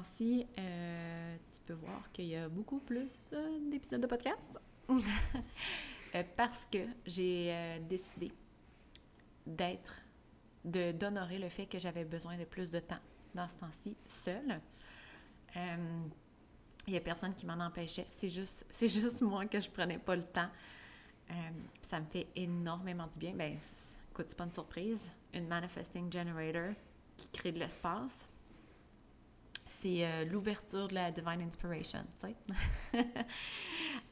temps-ci, euh, tu peux voir qu'il y a beaucoup plus euh, d'épisodes de podcast. Euh, parce que j'ai décidé d'être, de, d'honorer le fait que j'avais besoin de plus de temps dans ce temps-ci, seule. Il n'y a personne qui m'en empêchait. C'est juste, c'est juste moi que je prenais pas le temps. ça me fait énormément du bien. Ben, écoute, c'est pas une surprise. Une manifesting generator qui crée de l'espace c'est euh, l'ouverture de la Divine Inspiration.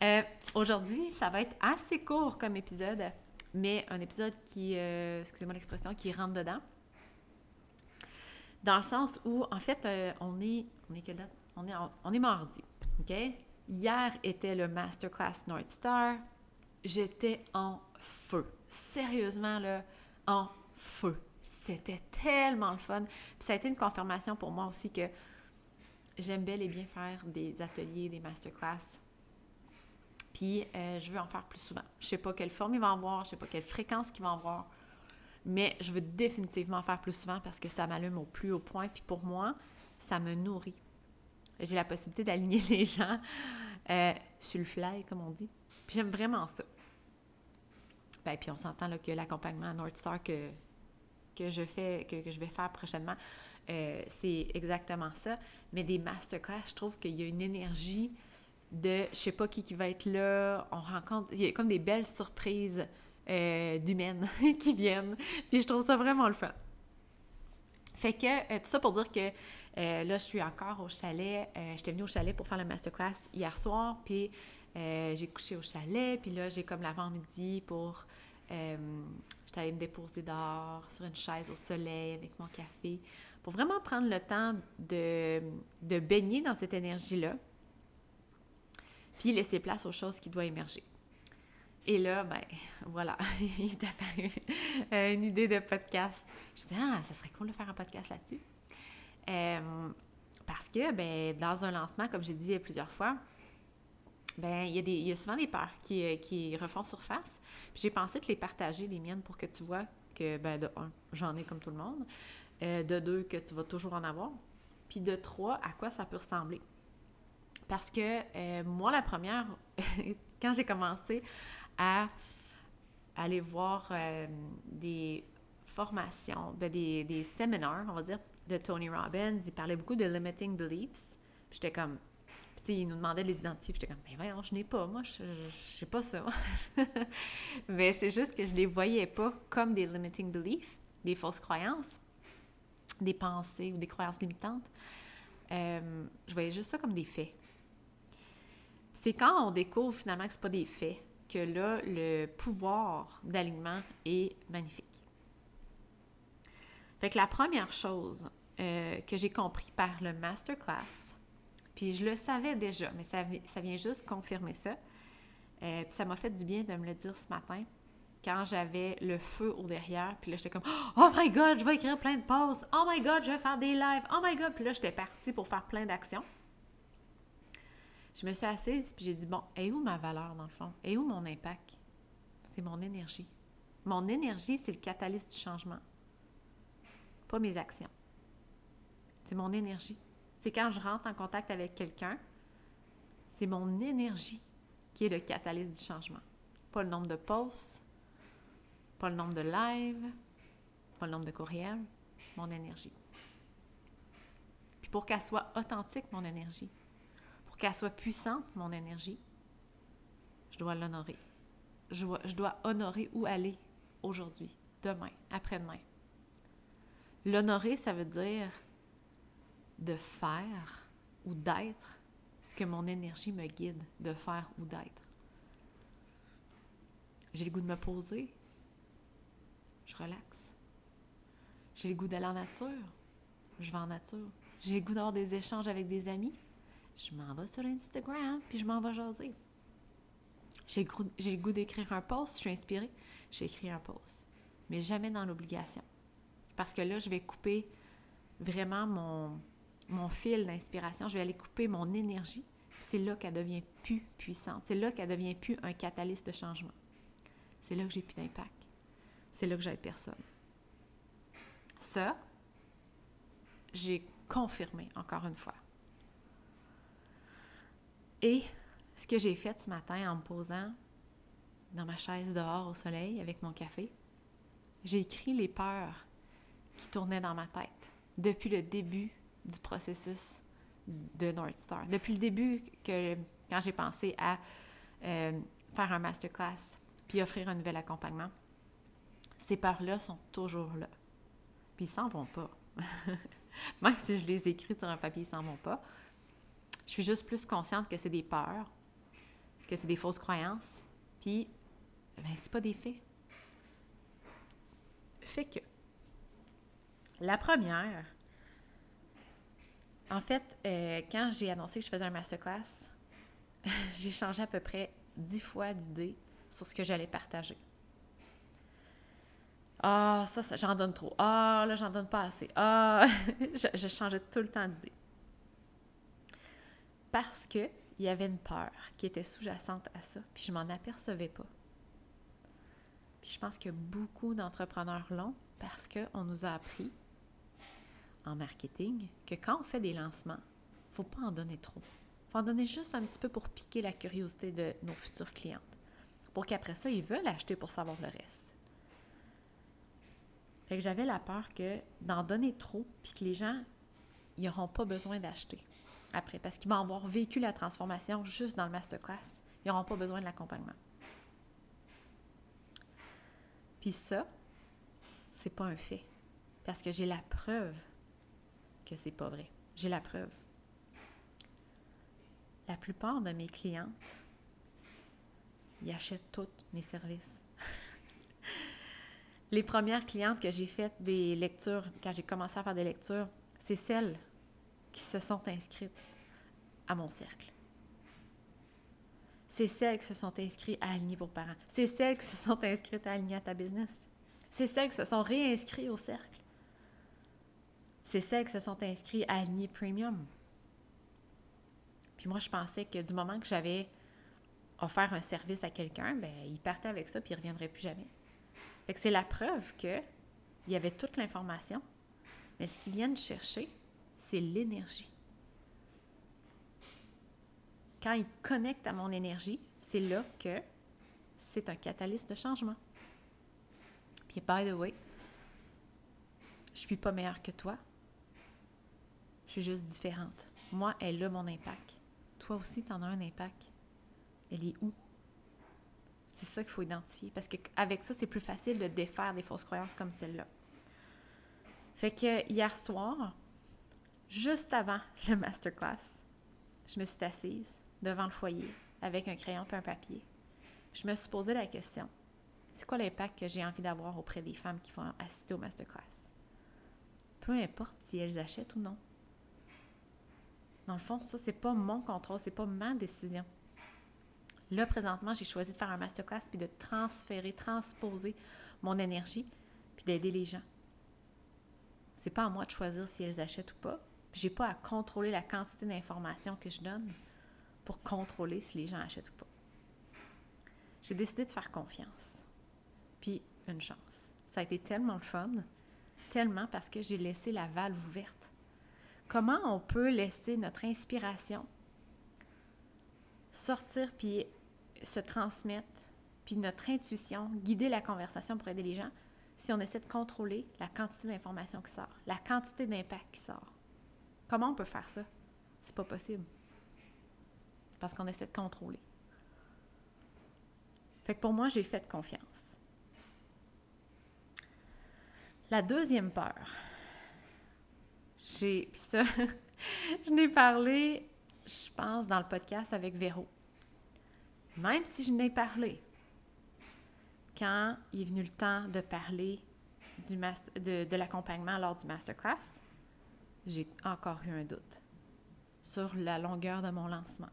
Euh, aujourd'hui, ça va être assez court comme épisode, mais un épisode qui, euh, excusez-moi l'expression, qui rentre dedans. Dans le sens où, en fait, on est, on est quelle date? On est, on est mardi, OK? Hier était le Masterclass North Star. J'étais en feu. Sérieusement, là, en feu. C'était tellement le fun. Puis ça a été une confirmation pour moi aussi que j'aime bel et bien faire des ateliers, des masterclass. Puis euh, je veux en faire plus souvent. Je sais pas quelle forme il va avoir, je sais pas quelle fréquence il va avoir, mais je veux définitivement en faire plus souvent parce que ça m'allume au plus haut point. Puis pour moi, ça me nourrit. J'ai la possibilité d'aligner les gens euh, sur le fly, comme on dit. Puis j'aime vraiment ça. Ben, puis on s'entend que l'accompagnement North Star que, que je fais, que, que je vais faire prochainement, euh, c'est exactement ça. Mais des masterclass, je trouve qu'il y a une énergie de je sais pas qui, qui va être là. On rencontre, il y a comme des belles surprises euh, d'humaines qui viennent. Puis je trouve ça vraiment le fun. Fait que euh, tout ça pour dire que là, je suis encore au chalet. J'étais venue au chalet pour faire la masterclass hier soir. Puis j'ai couché au chalet. Puis là, j'ai comme l'avant-midi pour. J'étais allée me déposer dehors sur une chaise au soleil avec mon café pour vraiment prendre le temps de, de baigner dans cette énergie-là, puis laisser place aux choses qui doivent émerger. Et là, ben voilà, il est apparu euh, une idée de podcast. Je dis, ah, ça serait cool de faire un podcast là-dessus. Euh, parce que, ben, dans un lancement, comme j'ai dit plusieurs fois, ben, il y, a des, il y a souvent des peurs qui, euh, qui refont surface. J'ai pensé te les partager, les miennes, pour que tu vois que, ben, de un, j'en ai comme tout le monde. Euh, de deux, que tu vas toujours en avoir, puis de trois, à quoi ça peut ressembler. Parce que euh, moi, la première, quand j'ai commencé à aller voir des formations, ben, des, des séminaires, on va dire, de Tony Robbins, il parlait beaucoup de limiting beliefs. J'étais comme, puis il nous demandait de les identifier. Puis j'étais comme, mais voyons, je n'ai pas, moi, je sais pas ça. mais c'est juste que je les voyais pas comme des limiting beliefs, des fausses croyances des pensées ou des croyances limitantes. Euh, je voyais juste ça comme des faits. C'est quand on découvre finalement que ce pas des faits que là, le pouvoir d'alignement est magnifique. Fait que la première chose euh, que j'ai compris par le masterclass, puis je le savais déjà, mais ça, vient juste confirmer ça, euh, puis ça m'a fait du bien de me le dire ce matin, quand j'avais le feu au derrière, puis là, j'étais comme « Oh my God, je vais écrire plein de posts! Oh my God, je vais faire des lives! Oh my God! » Puis là, j'étais partie pour faire plein d'actions. Je me suis assise, puis j'ai dit « Bon, et où ma valeur, dans le fond? Et où mon impact? C'est mon énergie. Mon énergie, c'est le catalyse du changement, pas mes actions. C'est mon énergie. C'est quand je rentre en contact avec quelqu'un, c'est mon énergie qui est le catalyse du changement. Pas le nombre de posts, pas le nombre de lives, pas le nombre de courriels, mon énergie. Puis pour qu'elle soit authentique, mon énergie, pour qu'elle soit puissante, mon énergie, je dois l'honorer. Je je dois honorer où aller aujourd'hui, demain, après-demain. L'honorer, ça veut dire de faire ou d'être ce que mon énergie me guide de faire ou d'être. J'ai le goût de me poser, je relaxe. J'ai le goût d'aller en nature, je vais en nature. J'ai le goût d'avoir des échanges avec des amis, je m'en vais sur Instagram, puis je m'en vais jaser. J'ai le goût d'écrire un post, je suis inspirée, j'écris un post. Mais jamais dans l'obligation. Parce que là, je vais couper vraiment mon, mon fil d'inspiration, je vais aller couper mon énergie. C'est là qu'elle devient plus puissante. C'est là qu'elle devient plus un catalyste de changement. C'est là que j'ai plus d'impact c'est là que j'aide personne. Ça, j'ai confirmé, encore une fois. Et ce que j'ai fait ce matin en me posant dans ma chaise dehors au soleil avec mon café, j'ai écrit les peurs qui tournaient dans ma tête depuis le début du processus de North Star. Depuis le début, que, quand j'ai pensé à euh, faire un masterclass puis offrir un nouvel accompagnement, ces peurs-là sont toujours là. Puis ils s'en vont pas. Même si je les écris sur un papier, ils s'en vont pas. Je suis juste plus consciente que c'est des peurs, que c'est des fausses croyances, puis ben, c'est pas des faits. Fait que la première, en fait, euh, quand j'ai annoncé que je faisais un masterclass, j'ai changé à peu près dix fois d'idées sur ce que j'allais partager. Ah, ça, j'en donne trop. Ah, là, j'en donne pas assez. Ah, je, changeais tout le temps d'idée. Parce que il y avait une peur qui était sous-jacente à ça, puis je m'en apercevais pas. Puis je pense que beaucoup d'entrepreneurs l'ont parce qu'on nous a appris en marketing que quand on fait des lancements, il ne faut pas en donner trop. Il faut en donner juste un petit peu pour piquer la curiosité de nos futures clientes. Pour qu'après ça, ils veulent acheter pour savoir le reste. Fait que j'avais la peur que d'en donner trop, puis que les gens, n'auront pas besoin d'acheter après, parce qu'ils vont avoir vécu la transformation juste dans le masterclass. Ils n'auront pas besoin de l'accompagnement. Puis ça, c'est pas un fait. Parce que j'ai la preuve que c'est pas vrai. J'ai la preuve. La plupart de mes clientes, ils achètent tous mes services. Les premières clientes que j'ai faites des lectures, quand j'ai commencé à faire des lectures, c'est celles qui se sont inscrites à mon cercle. C'est celles qui se sont inscrites à Aligner pour parents. C'est celles qui se sont inscrites à Aligner à ta business. C'est celles qui se sont réinscrites au cercle c'est celles qui se sont inscrites à Aligner Premium. Puis moi, je pensais que du moment que j'avais offert un service à quelqu'un, ben il partait avec ça puis il ne reviendrait plus jamais. Fait que c'est la preuve que il y avait toute l'information, mais ce qu'ils viennent chercher, c'est l'énergie. Quand ils connectent à mon énergie, c'est là que c'est un catalyse de changement. Puis, by the way, je suis pas meilleure que toi. Je suis juste différente. Moi, elle a mon impact. Toi aussi, tu en as un impact. Elle est où? C'est ça qu'il faut identifier. Parce qu'avec ça, c'est plus facile de défaire des fausses croyances comme celle-là. Fait que hier soir, juste avant le masterclass, je me suis assise devant le foyer avec un crayon et un papier. Je me suis posé la question c'est quoi l'impact que j'ai envie d'avoir auprès des femmes qui vont assister au masterclass? Peu importe si elles achètent ou non. Dans le fond, ça, c'est pas mon contrôle, c'est pas ma décision. Là, présentement, j'ai choisi de faire un masterclass puis de transférer, transposer mon énergie puis d'aider les gens. C'est pas à moi de choisir si elles achètent ou pas. J'ai pas à contrôler la quantité d'informations que je donne pour contrôler si les gens achètent ou pas. J'ai décidé de faire confiance. Puis une chance. Ça a été tellement le fun, tellement parce que j'ai laissé la valve ouverte comment on peut laisser notre inspiration sortir puis se transmettre, puis notre intuition guider la conversation pour aider les gens si on essaie de contrôler la quantité d'informations qui sort, la quantité d'impact qui sort? Comment on peut faire ça? C'est pas possible. Parce qu'on essaie de contrôler. Fait que pour moi, j'ai fait confiance. La deuxième peur, j'ai. Puis ça, je n'ai parlé, je pense, dans le podcast avec Véro. Même si je n'ai parlé, quand il est venu le temps de parler du de, de l'accompagnement lors du masterclass, j'ai encore eu un doute sur la longueur de mon lancement.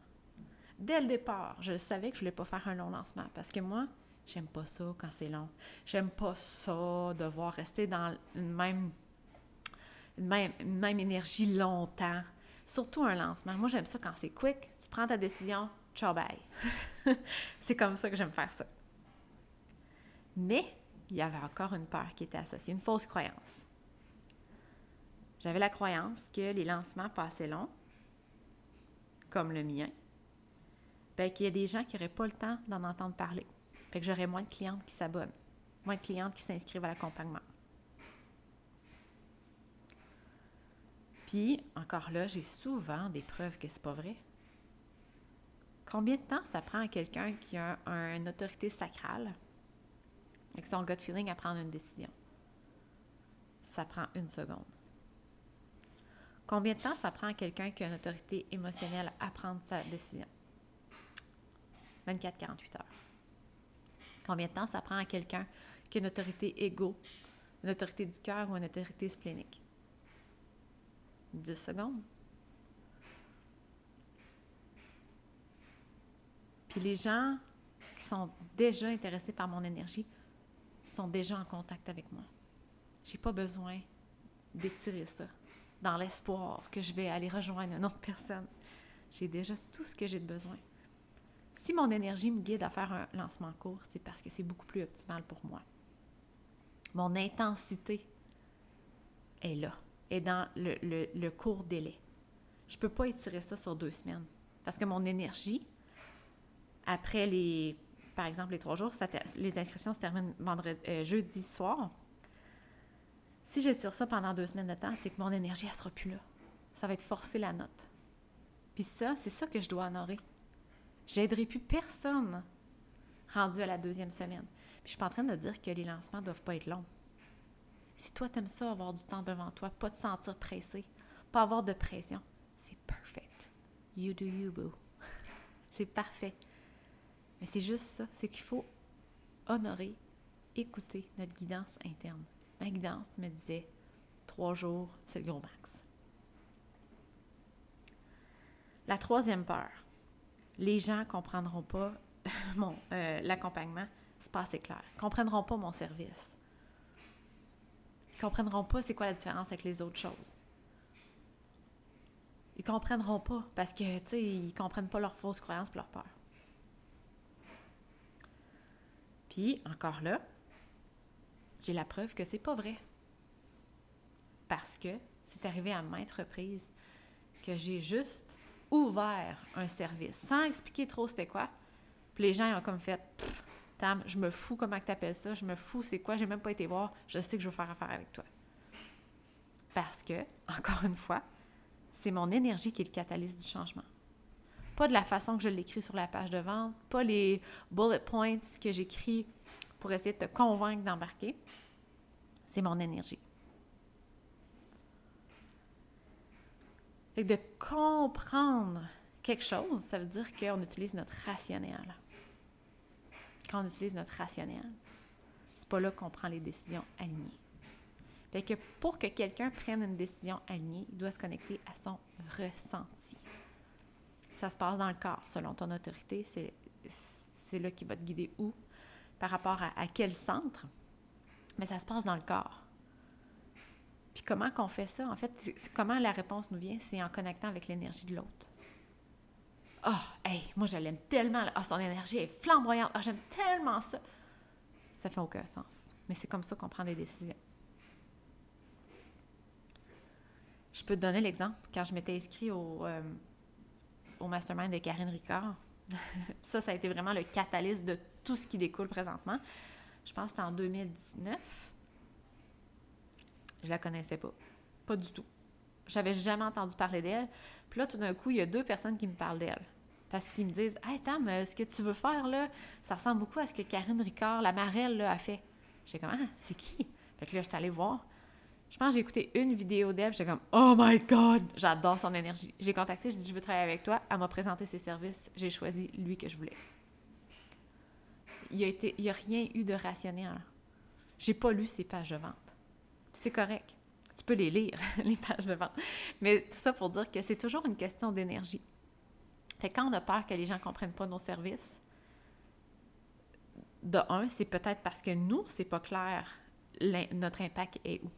Dès le départ, je savais que je ne voulais pas faire un long lancement parce que moi, j'aime pas ça quand c'est long. J'aime pas ça, devoir rester dans le même même, énergie longtemps. Surtout un lancement. Moi, j'aime ça quand c'est quick. Tu prends ta décision, ciao, bye. c'est comme ça que j'aime faire ça. Mais il y avait encore une peur qui était associée, une fausse croyance. J'avais la croyance que les lancements passaient longs, comme le mien, ben, qu'il y a des gens qui n'auraient pas le temps d'en entendre parler. Que j'aurais moins de clientes qui s'abonnent, moins de clientes qui s'inscrivent à l'accompagnement. Puis, encore là, j'ai souvent des preuves que c'est pas vrai. Combien de temps ça prend à quelqu'un qui a une autorité sacrale, avec son gut feeling, à prendre une décision? Ça prend une seconde. Combien de temps ça prend à quelqu'un qui a une autorité émotionnelle à prendre sa décision? 24-48 heures. Combien de temps ça prend à quelqu'un qui a une autorité égo, une autorité du cœur ou une autorité splénique? 10 secondes. Puis les gens qui sont déjà intéressés par mon énergie sont déjà en contact avec moi. J'ai pas besoin d'étirer ça dans l'espoir que je vais aller rejoindre une autre personne. J'ai déjà tout ce que j'ai de besoin. Si mon énergie me guide à faire un lancement court, c'est parce que c'est beaucoup plus optimal pour moi. Mon intensité est là, est dans le, court délai. Je ne peux pas étirer ça sur deux semaines parce que mon énergie, après les, par exemple, les trois jours, les inscriptions se terminent vendredi, euh, jeudi soir. Si j'étire ça pendant deux semaines de temps, c'est que mon énergie, elle sera plus là. Ça va être forcer la note. Puis ça, c'est ça que je dois honorer. J'aiderai plus personne rendu à la deuxième semaine. Puis je suis pas en train de dire que les lancements doivent pas être longs. Si toi, tu aimes ça, avoir du temps devant toi, pas te sentir pressé, pas avoir de pression, c'est perfect. You do you, boo. c'est parfait. Mais c'est juste ça, c'est qu'il faut honorer, écouter notre guidance interne. Ma guidance me disait trois jours, c'est le gros max. La troisième peur, les gens ne comprendront pas mon euh, l'accompagnement, c'est pas assez clair. Comprendront pas mon service. Ils comprendront pas c'est quoi la différence avec les autres choses. Ils comprendront pas parce que, tu sais, ils comprennent pas leurs fausses croyances et leurs peurs. Puis, encore là, j'ai la preuve que c'est pas vrai. Parce que c'est arrivé à maintes reprises que j'ai juste ouvert un service sans expliquer trop c'était quoi. Puis les gens ont comme fait Tam, je me fous comment tu appelles ça, je me fous c'est quoi, j'ai même pas été voir, je sais que je veux faire affaire avec toi. Parce que, encore une fois, c'est mon énergie qui est le catalyse du changement. Pas de la façon que je l'écris sur la page de vente, pas les bullet points que j'écris pour essayer de te convaincre d'embarquer. C'est mon énergie. de comprendre quelque chose, ça veut dire qu'on utilise notre rationnel. Quand on utilise notre rationnel, c'est pas là qu'on prend les décisions alignées. Que pour que quelqu'un prenne une décision alignée, il doit se connecter à son ressenti. Ça se passe dans le corps. Selon ton autorité, c'est là qui va te guider où, par rapport à, à quel centre. Mais ça se passe dans le corps. Puis comment qu'on fait ça? En fait, comment la réponse nous vient? C'est en connectant avec l'énergie de l'autre. Oh, hey, moi je l'aime tellement. Ah, son énergie est flamboyante. Ah, j'aime tellement ça. Ça fait aucun sens. Mais c'est comme ça qu'on prend des décisions. Je peux te donner l'exemple. Quand je m'étais inscrite au, euh, mastermind de Karine Ricard, ça, ça a été vraiment le catalyse de tout ce qui découle présentement. Je pense que c'était en 2019. Je la connaissais pas. Pas du tout. J'avais jamais entendu parler d'elle. Puis là, tout d'un coup, il y a deux personnes qui me parlent d'elle. Parce qu'ils me disent Hey Tam, ce que tu veux faire là, ça ressemble beaucoup à ce que Karine Ricard, la marelle, a fait. J'étais comme Ah, c'est qui? Fait que là, j'étais allée voir. Je pense que j'ai écouté une vidéo d'elle, j'étais comme Oh my God! J'adore son énergie. J'ai contacté, j'ai dit Je veux travailler avec toi. Elle m'a présenté ses services. J'ai choisi lui que je voulais. Il n'y a, a rien eu de rationnel. J'ai pas lu ses pages de vente c'est correct. Tu peux les lire, les pages de vente. Mais tout ça pour dire que c'est toujours une question d'énergie. Fait quand on a peur que les gens ne comprennent pas nos services, de un, c'est peut-être parce que nous, c'est pas clair notre impact est où.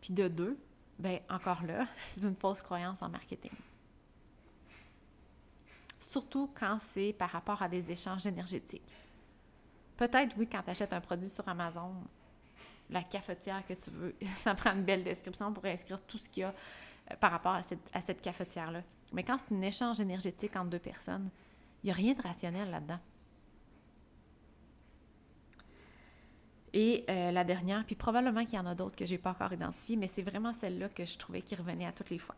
Puis de deux, ben encore là, c'est une fausse croyance en marketing. Surtout quand c'est par rapport à des échanges énergétiques. Peut-être, oui, quand tu achètes un produit sur Amazon, la cafetière que tu veux. Ça prend une belle description pour inscrire tout ce qu'il y a par rapport à cette, à cette cafetière-là. Mais quand c'est un échange énergétique entre deux personnes, il n'y a rien de rationnel là-dedans. Et euh, la dernière, puis probablement qu'il y en a d'autres que je n'ai pas encore identifiées, mais c'est vraiment celle-là que je trouvais qui revenait à toutes les fois.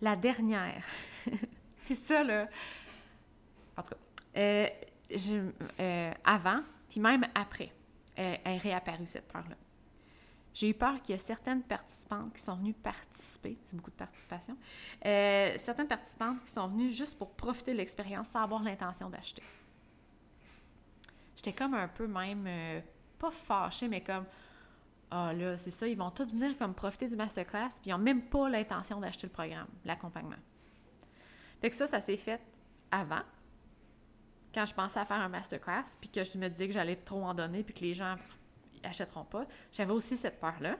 La dernière, c'est ça, là. En tout cas, euh, je, euh, avant, puis même après, elle est réapparue, cette peur-là. J'ai eu peur qu'il y ait certaines participantes qui sont venues participer, c'est beaucoup de participation, certaines participantes qui sont venues juste pour profiter de l'expérience sans avoir l'intention d'acheter. J'étais comme un peu même pas fâchés, mais comme Ah là, c'est ça, ils vont tous venir comme profiter du masterclass, puis ils n'ont même pas l'intention d'acheter le programme, l'accompagnement. Fait que ça, ça s'est fait avant, quand je pensais à faire un masterclass, puis que je me disais que j'allais trop en donner, puis que les gens achèteront pas. J'avais aussi cette peur-là.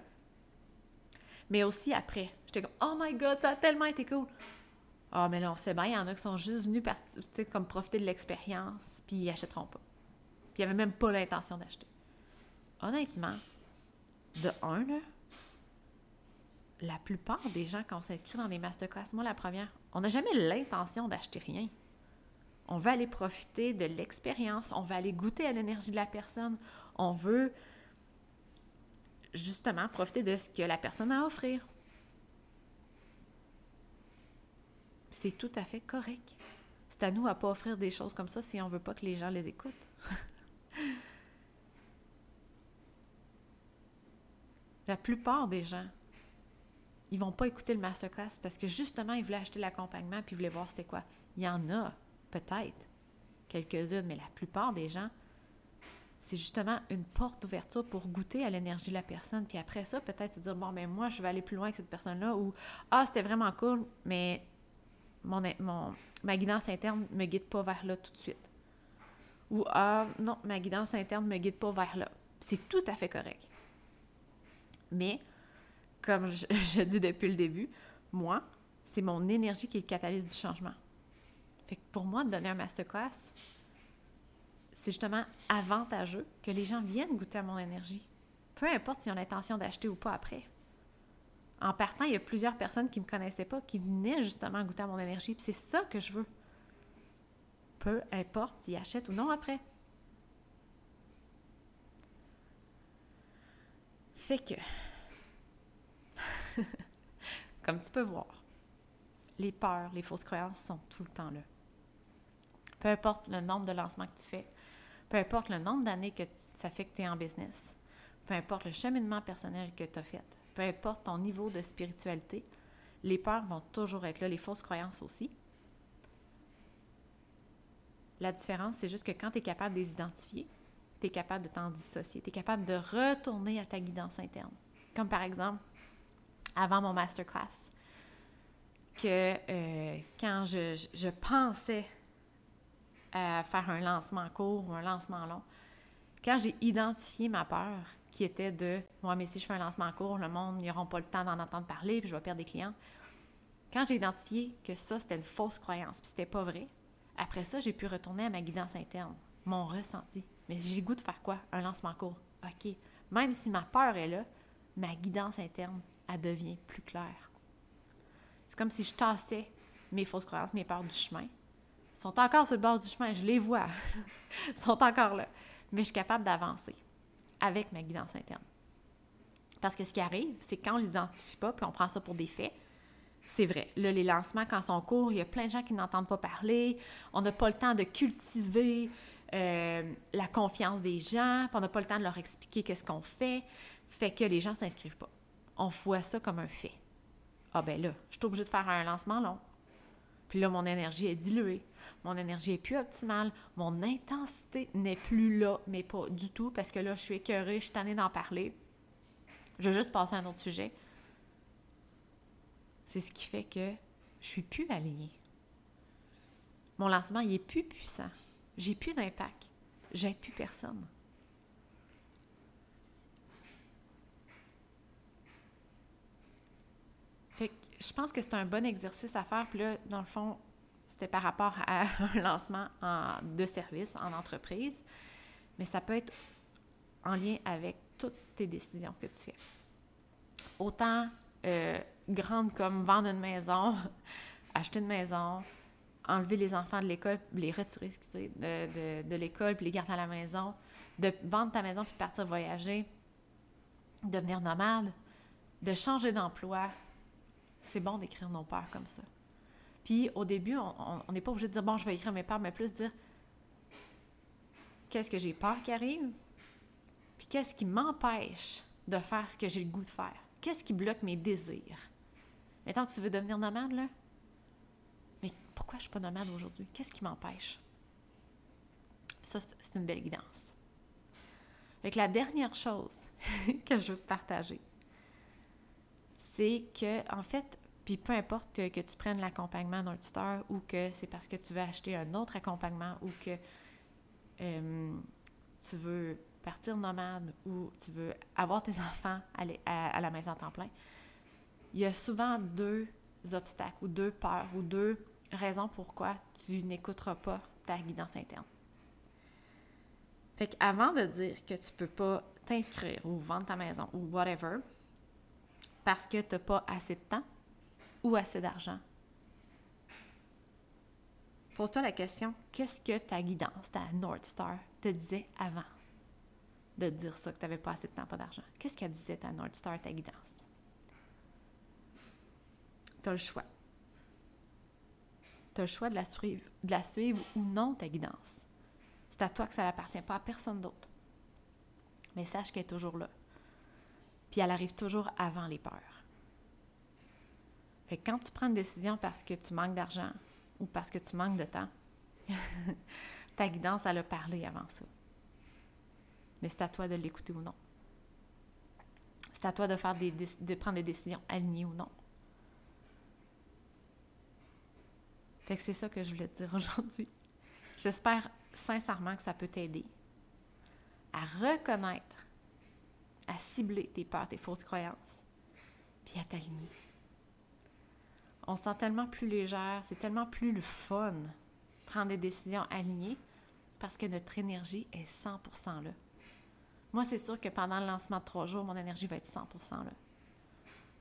Mais aussi après, j'étais comme Oh my god, ça a tellement été cool! Ah, mais là, on sait bien, il y en a qui sont juste venus comme profiter de l'expérience, puis ils achèteront pas. Puis ils n'avaient même pas l'intention d'acheter honnêtement, de un, là, la plupart des gens, quand on s'inscrit dans des masterclass, moi la première, on n'a jamais l'intention d'acheter rien. On veut aller profiter de l'expérience, on veut aller goûter à l'énergie de la personne, on veut justement profiter de ce que la personne a à offrir. C'est tout à fait correct. C'est à nous à pas offrir des choses comme ça si on veut pas que les gens les écoutent. La plupart des gens, ils vont pas écouter le masterclass parce que justement, ils voulaient acheter l'accompagnement puis ils voulaient voir c'était quoi. Il y en a, peut-être, quelques-unes, mais la plupart des gens, c'est justement une porte d'ouverture pour goûter à l'énergie de la personne. Puis après ça, peut-être se dire, bon, ben moi, je vais aller plus loin avec cette personne-là ou, ah, c'était vraiment cool, mais mon, mon, ma guidance interne me guide pas vers là tout de suite. Ou, ah, non, ma guidance interne me guide pas vers là. C'est tout à fait correct. Mais, comme je, dis depuis le début, moi, c'est mon énergie qui est le catalyse du changement. Fait que pour moi, de donner un masterclass, c'est justement avantageux que les gens viennent goûter à mon énergie. Peu importe s'ils ont l'intention d'acheter ou pas après. En partant, il y a plusieurs personnes qui ne me connaissaient pas, qui venaient justement goûter à mon énergie. Puis c'est ça que je veux. Peu importe s'ils achètent ou non après. Fait que, comme tu peux voir, les peurs, les fausses croyances sont tout le temps là. Peu importe le nombre de lancements que tu fais, peu importe le nombre d'années que ça fait que tu es en business, peu importe le cheminement personnel que tu as fait, peu importe ton niveau de spiritualité, les peurs vont toujours être là, les fausses croyances aussi. La différence, c'est juste que quand tu es capable de les identifier, tu es capable de t'en dissocier, tu es capable de retourner à ta guidance interne. Comme par exemple, avant mon masterclass, que euh, quand je, pensais à faire un lancement court ou un lancement long, quand j'ai identifié ma peur, qui était de moi, mais si je fais un lancement court, le monde n'aura pas le temps d'en entendre parler, puis je vais perdre des clients. Quand j'ai identifié que ça, c'était une fausse croyance, puis c'était pas vrai, après ça, j'ai pu retourner à ma guidance interne, mon ressenti. Mais j'ai le goût de faire quoi? Un lancement court. OK. Même si ma peur est là, ma guidance interne, elle devient plus claire. C'est comme si je tassais mes fausses croyances, mes peurs du chemin. Ils sont encore sur le bord du chemin, je les vois. Ils sont encore là. Mais je suis capable d'avancer avec ma guidance interne. Parce que ce qui arrive, c'est quand on ne les identifie pas, puis on prend ça pour des faits, c'est vrai. Là, les lancements, quand ils sont courts, il y a plein de gens qui n'entendent pas parler. On n'a pas le temps de cultiver euh, la confiance des gens, on n'a pas le temps de leur expliquer qu'est-ce qu'on fait, fait que les gens ne s'inscrivent pas. On voit ça comme un fait. Ah ben là, je suis obligée de faire un lancement long. Puis là, mon énergie est diluée. Mon énergie est plus optimale. Mon intensité n'est plus là, mais pas du tout, parce que là, je suis écœurée, je suis tannée d'en parler. Je vais juste passer à un autre sujet. C'est ce qui fait que je suis plus alignée. Mon lancement, il est plus puissant. J'ai plus d'impact. J'aide plus personne. Je pense que c'est un bon exercice à faire. Puis là, dans le fond, c'était par rapport à un lancement de service en entreprise. Mais ça peut être en lien avec toutes tes décisions que tu fais. Autant euh, grandes comme vendre une maison, acheter une maison, enlever les enfants de l'école, les retirer, excusez, de, l'école, puis les garder à la maison, de vendre ta maison puis de partir voyager, devenir nomade, de changer d'emploi. C'est bon d'écrire nos peurs comme ça. Puis au début, on n'est pas obligé de dire bon, je vais écrire mes peurs, mais plus dire qu'est-ce que j'ai peur qui arrive, puis qu'est-ce qui m'empêche de faire ce que j'ai le goût de faire? Qu'est-ce qui bloque mes désirs? Maintenant, tu veux devenir nomade, là? Mais pourquoi je ne suis pas nomade aujourd'hui? Qu'est-ce qui m'empêche? Ça, c'est une belle guidance. Avec la dernière chose que je veux te partager, c'est que, en fait, puis peu importe que, tu prennes l'accompagnement North Star ou que c'est parce que tu veux acheter un autre accompagnement ou que euh, tu veux partir nomade ou tu veux avoir tes enfants à, la maison à temps plein, il y a souvent deux obstacles ou deux peurs ou deux raisons pourquoi tu n'écouteras pas ta guidance interne. Fait qu'avant de dire que tu peux pas t'inscrire ou vendre ta maison ou whatever, parce que tu n'as pas assez de temps ou assez d'argent, pose-toi la question, qu'est-ce que ta guidance, ta North Star, te disait avant? de dire ça, que tu n'avais pas assez de temps, pas d'argent? Qu'est-ce qu'elle disait, ta North Star, ta guidance? Tu as le choix. Tu as le choix de la, suivre, de la suivre ou non, ta guidance. C'est à toi que ça n'appartient pas à personne d'autre. Mais sache qu'elle est toujours là. Puis elle arrive toujours avant les peurs. Fait que quand tu prends une décision parce que tu manques d'argent ou parce que tu manques de temps, ta guidance, elle a parlé avant ça mais c'est à toi de l'écouter ou non. C'est à toi de, faire des, de prendre des décisions alignées ou non. Fait que c'est ça que je voulais te dire aujourd'hui. J'espère sincèrement que ça peut t'aider à reconnaître, à cibler tes peurs, tes fausses croyances, puis à t'aligner. On se sent tellement plus légère, c'est tellement plus le fun prendre des décisions alignées parce que notre énergie est 100% là. Moi, c'est sûr que pendant le lancement de trois jours, mon énergie va être 100% là.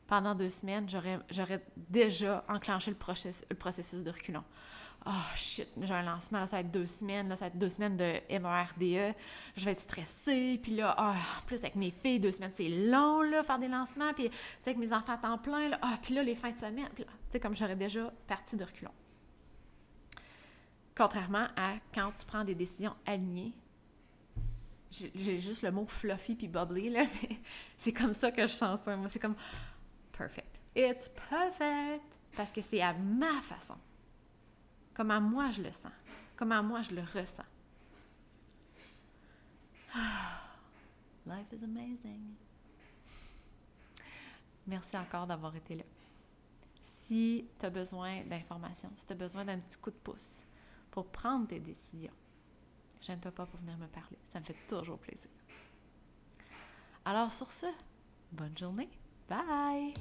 Pendant deux semaines, j'aurais déjà enclenché le, processus, de reculon. Oh shit, j'ai un lancement, là, ça va être deux semaines, là, ça va être deux semaines de MERDE. Je vais être stressée, puis là, en plus avec mes filles, deux semaines, c'est long, là, faire des lancements, puis avec mes enfants à temps plein, là, oh, puis là, les fins de semaine, puis tu sais, comme j'aurais déjà parti de reculon. Contrairement à quand tu prends des décisions alignées, j'ai juste le mot fluffy puis bubbly, là, mais c'est comme ça que je sens ça. Moi, c'est comme perfect. It's perfect! Parce que c'est à ma façon. Comme à moi je le sens. Comme à moi je le ressens. Life is amazing. Merci encore d'avoir été là. Si tu as besoin d'informations, si tu as besoin d'un petit coup de pouce pour prendre tes décisions, Gêne-toi pas pour venir me parler. Ça me fait toujours plaisir. Alors sur ce, bonne journée. Bye!